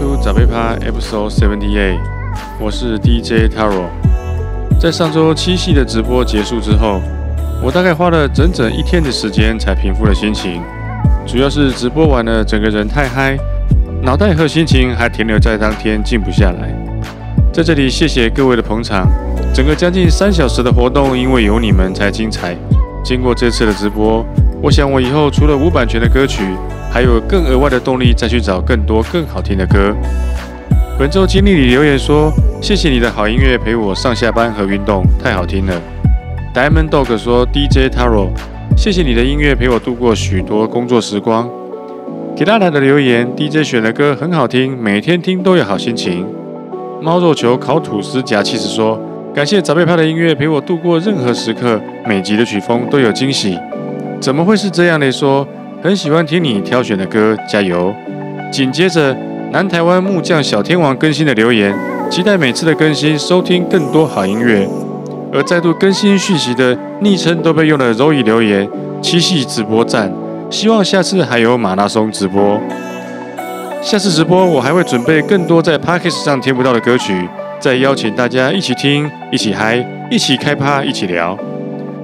Welcome to 早贝趴 Episode Seventy Eight，我是 DJ Taro。在上周七夕的直播结束之后，我大概花了整整一天的时间才平复了心情。主要是直播完了，整个人太嗨，脑袋和心情还停留在当天，静不下来。在这里，谢谢各位的捧场。整个将近三小时的活动，因为有你们才精彩。经过这次的直播，我想我以后除了无版权的歌曲，还有更额外的动力再去找更多更好听的歌。本周经理里留言说：“谢谢你的好音乐陪我上下班和运动，太好听了。”Diamond Dog 说：“DJ Taro，谢谢你的音乐陪我度过许多工作时光。”Kira 的留言：“DJ 选的歌很好听，每天听都有好心情。”猫肉球烤吐司夹气势说。感谢早贝派的音乐陪我度过任何时刻，每集的曲风都有惊喜。怎么会是这样的？说很喜欢听你挑选的歌，加油！紧接着南台湾木匠小天王更新的留言，期待每次的更新，收听更多好音乐。而再度更新讯息的昵称都被用了柔以留言，七夕直播赞，希望下次还有马拉松直播。下次直播我还会准备更多在 p a c k e s 上听不到的歌曲。再邀请大家一起听，一起嗨，一起开趴，一起聊。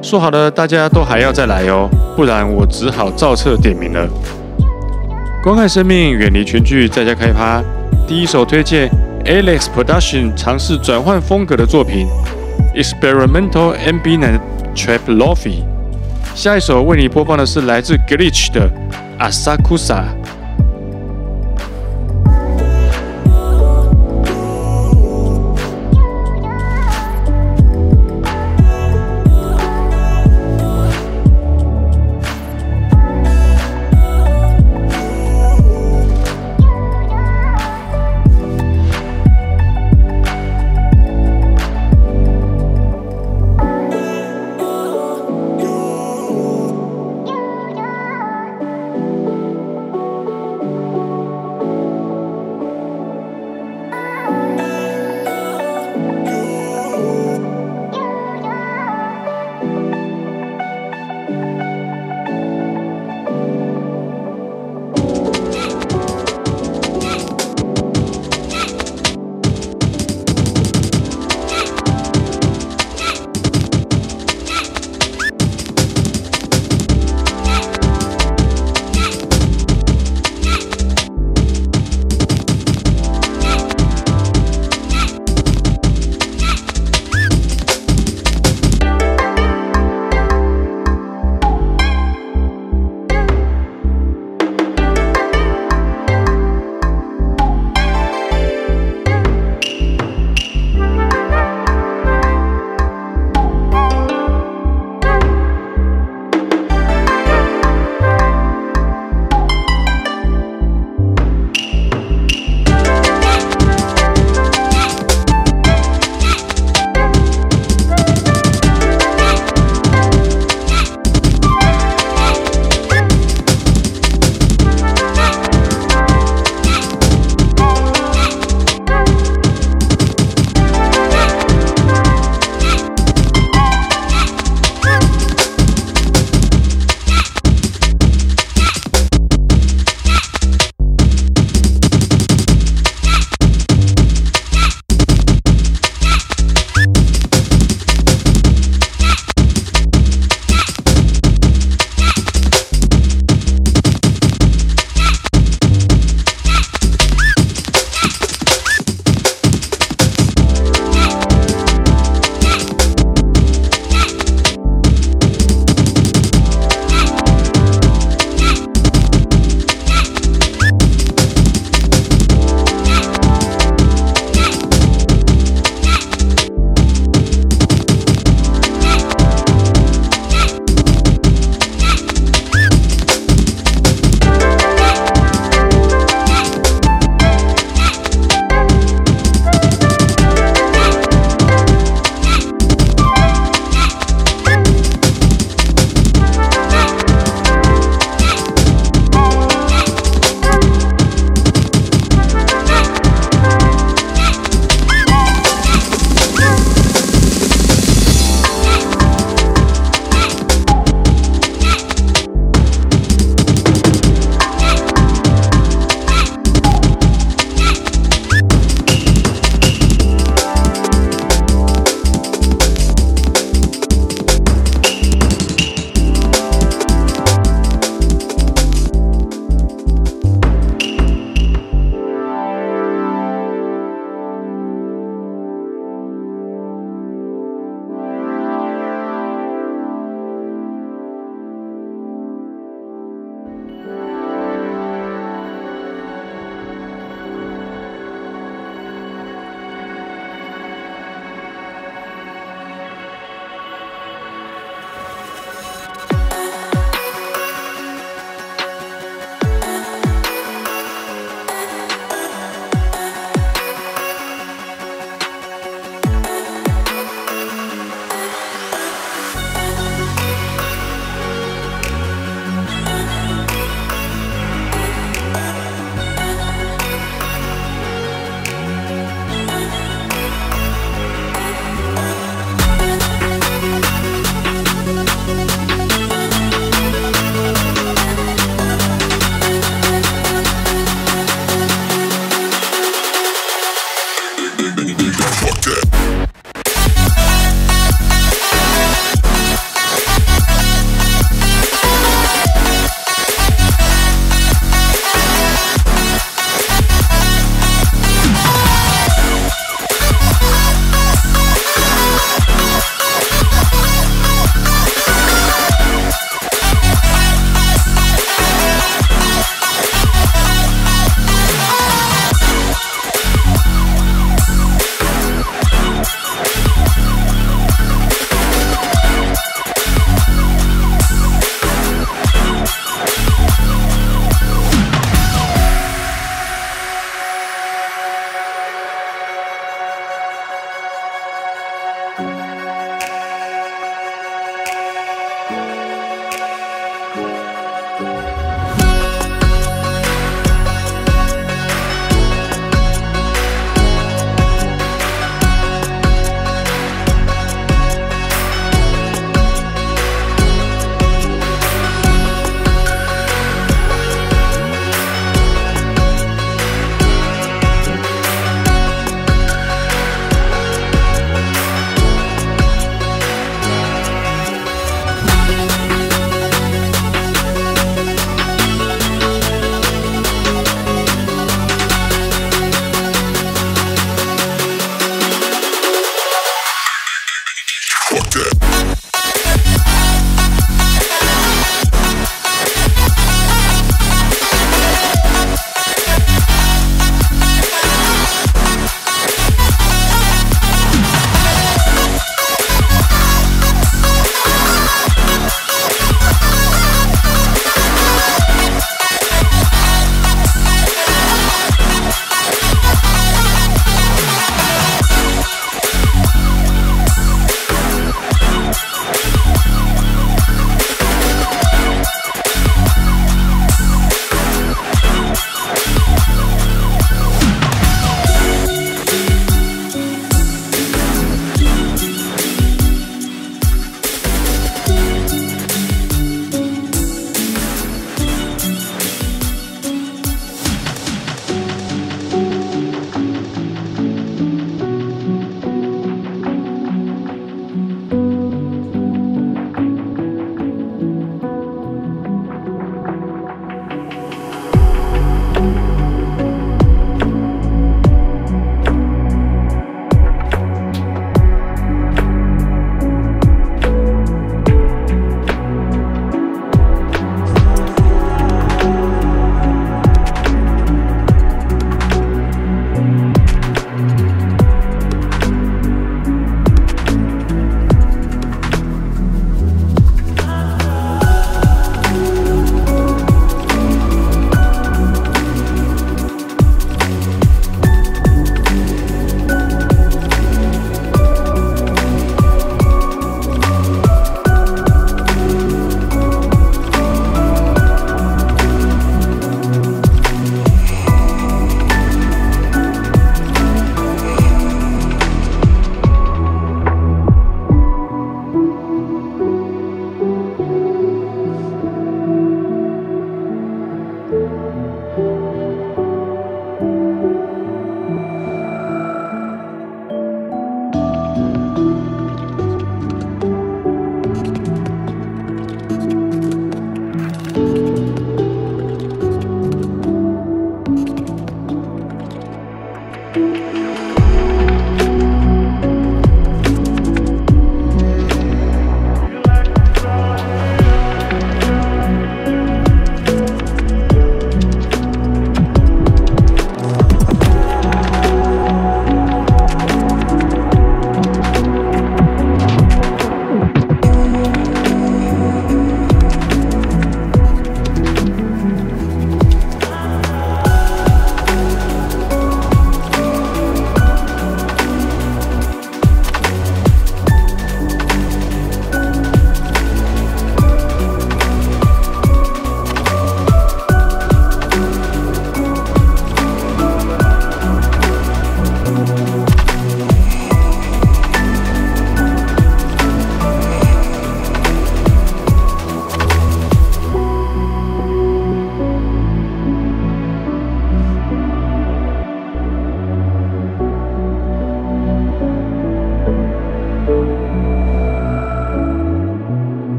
说好了，大家都还要再来哦，不然我只好照册点名了。观看生命，远离全剧，在家开趴。第一首推荐 Alex Production 尝试转换风格的作品 Experimental Ambient Trap Lofi。下一首为你播放的是来自 Glitch 的 Asakusa。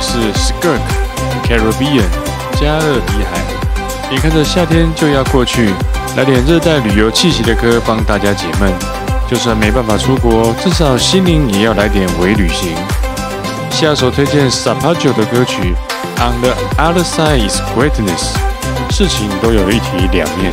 是《Skirk Caribbean》加勒比海。眼看着夏天就要过去，来点热带旅游气息的歌帮大家解闷。就算没办法出国，至少心灵也要来点微旅行。下首推荐 Sapajo 的歌曲《On the Other Side Is Greatness》。事情都有一体两面。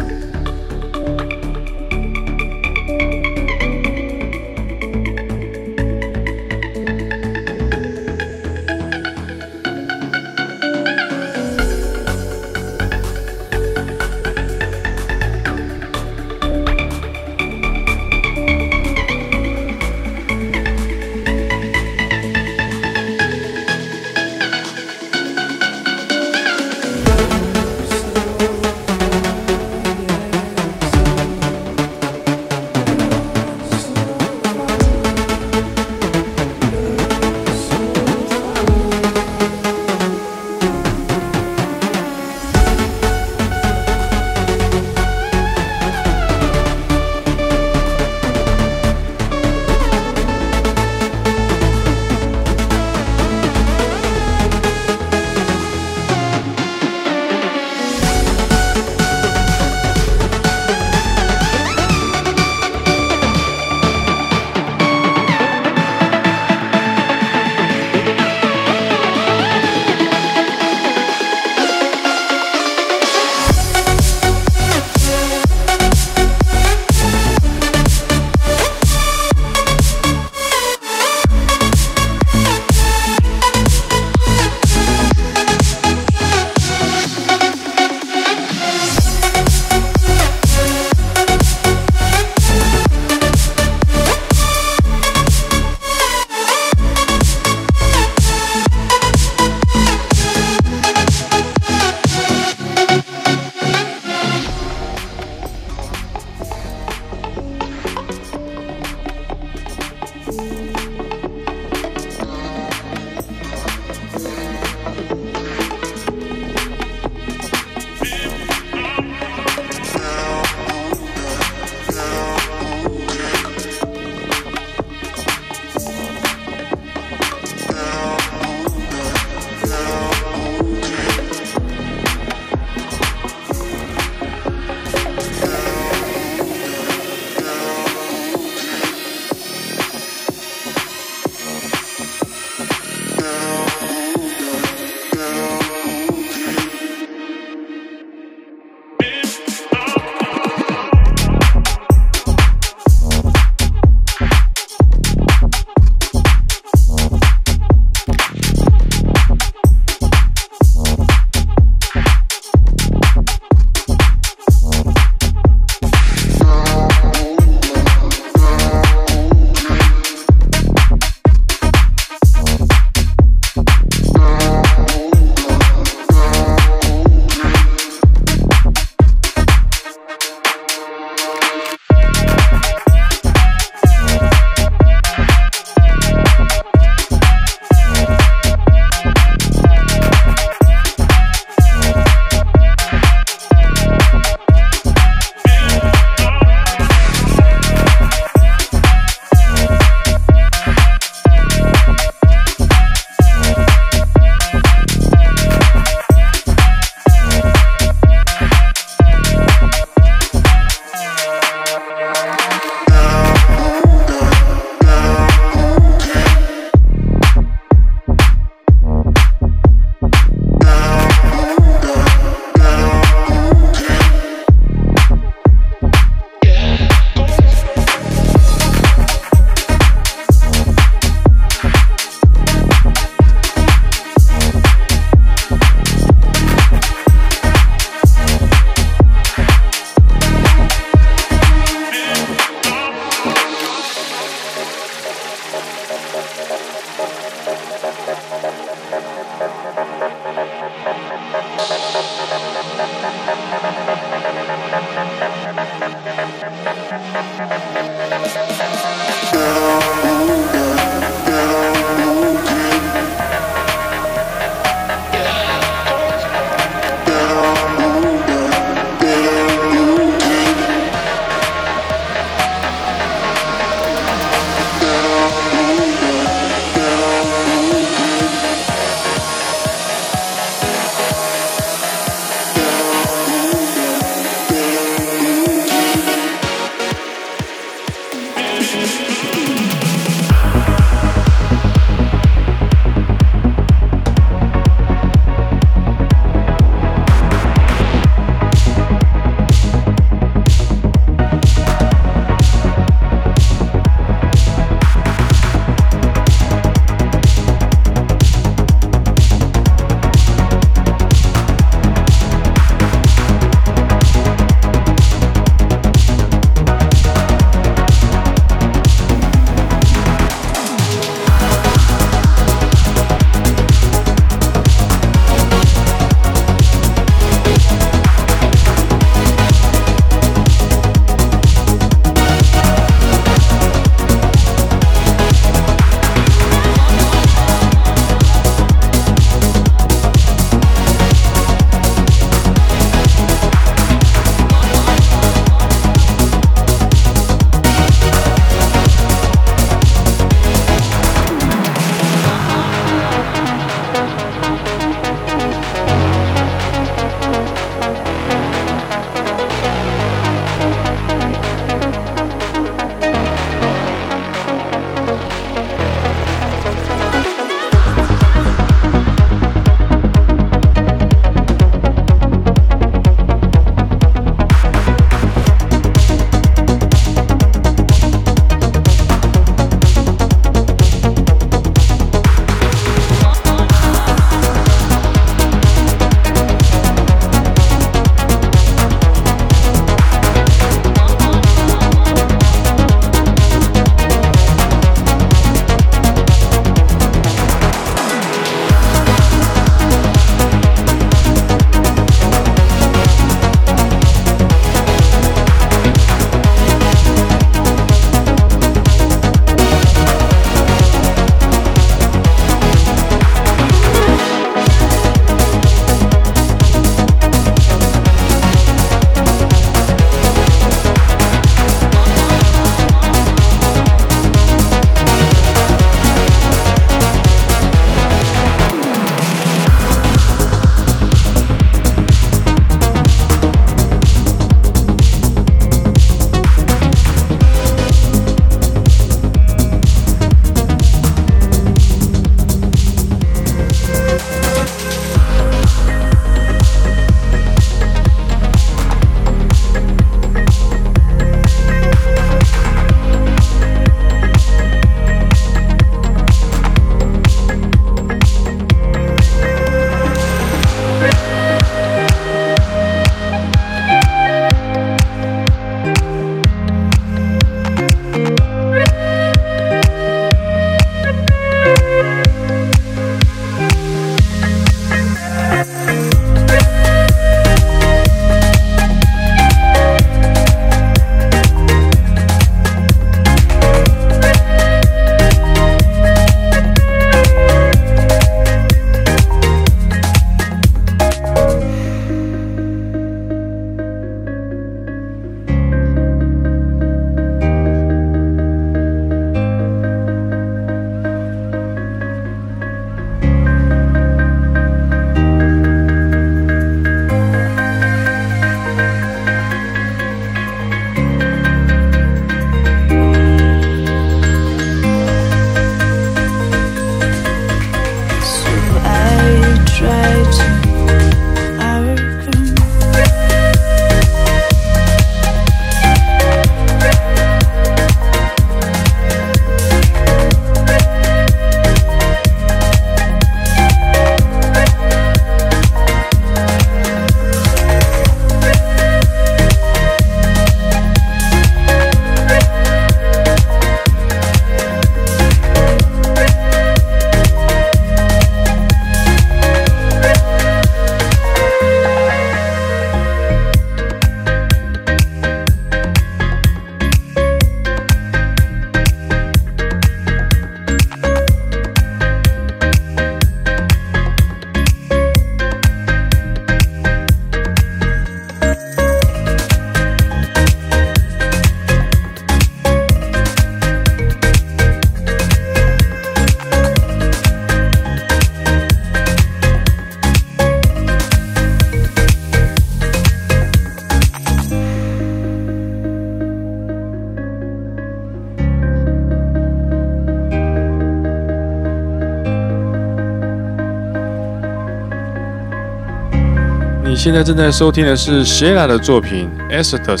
现在正在收听的是 Shela 的作品《Exodus》，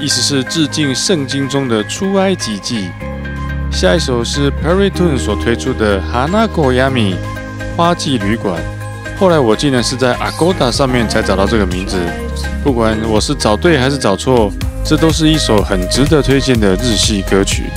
意思是致敬圣经中的出埃及记。下一首是 Perry Tun 所推出的《Hanako Yami》花季旅馆。后来我竟然是在 Agoda 上面才找到这个名字。不管我是找对还是找错，这都是一首很值得推荐的日系歌曲。